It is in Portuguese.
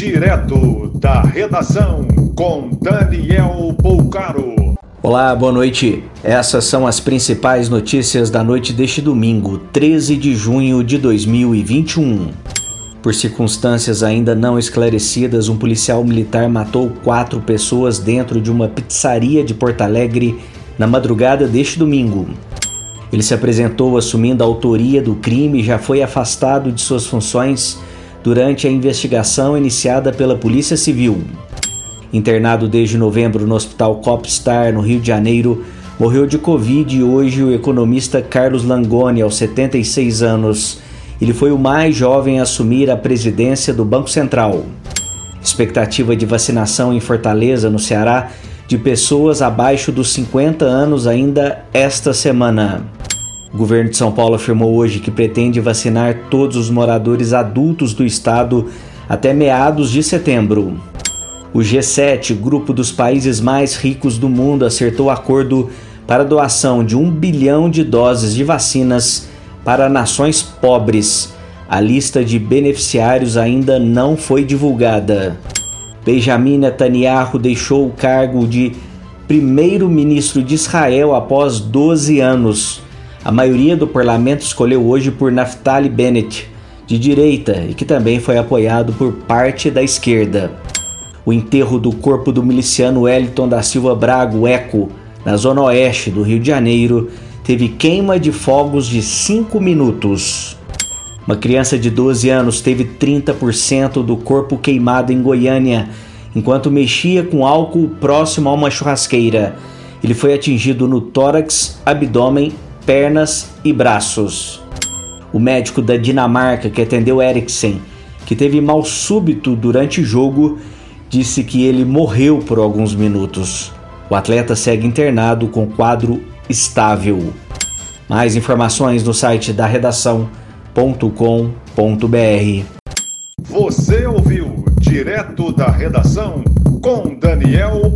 Direto da redação com Daniel Poucaro. Olá, boa noite. Essas são as principais notícias da noite deste domingo, 13 de junho de 2021. Por circunstâncias ainda não esclarecidas, um policial militar matou quatro pessoas dentro de uma pizzaria de Porto Alegre na madrugada deste domingo. Ele se apresentou assumindo a autoria do crime e já foi afastado de suas funções durante a investigação iniciada pela Polícia Civil. Internado desde novembro no Hospital Copstar, no Rio de Janeiro, morreu de Covid e hoje o economista Carlos Langoni, aos 76 anos. Ele foi o mais jovem a assumir a presidência do Banco Central. Expectativa de vacinação em Fortaleza, no Ceará, de pessoas abaixo dos 50 anos ainda esta semana. O governo de São Paulo afirmou hoje que pretende vacinar todos os moradores adultos do estado até meados de setembro. O G7, grupo dos países mais ricos do mundo, acertou acordo para doação de um bilhão de doses de vacinas para nações pobres. A lista de beneficiários ainda não foi divulgada. Benjamin Netanyahu deixou o cargo de primeiro-ministro de Israel após 12 anos. A maioria do parlamento escolheu hoje por Naftali Bennett, de direita, e que também foi apoiado por parte da esquerda. O enterro do corpo do miliciano Wellington da Silva Brago, Eco, na zona oeste do Rio de Janeiro, teve queima de fogos de 5 minutos. Uma criança de 12 anos teve 30% do corpo queimado em Goiânia enquanto mexia com álcool próximo a uma churrasqueira. Ele foi atingido no tórax, abdômen pernas e braços. O médico da Dinamarca que atendeu Eriksen, que teve mal súbito durante o jogo, disse que ele morreu por alguns minutos. O atleta segue internado com quadro estável. Mais informações no site da redação.com.br. Você ouviu direto da redação com Daniel